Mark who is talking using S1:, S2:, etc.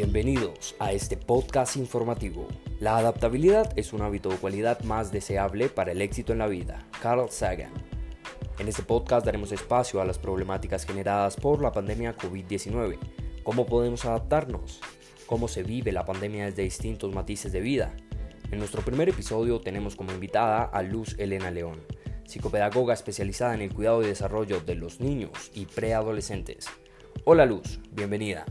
S1: Bienvenidos a este podcast informativo. La adaptabilidad es un hábito o cualidad más deseable para el éxito en la vida. Carl Sagan. En este podcast daremos espacio a las problemáticas generadas por la pandemia COVID-19. ¿Cómo podemos adaptarnos? ¿Cómo se vive la pandemia desde distintos matices de vida? En nuestro primer episodio tenemos como invitada a Luz Elena León, psicopedagoga especializada en el cuidado y desarrollo de los niños y preadolescentes. Hola Luz, bienvenida.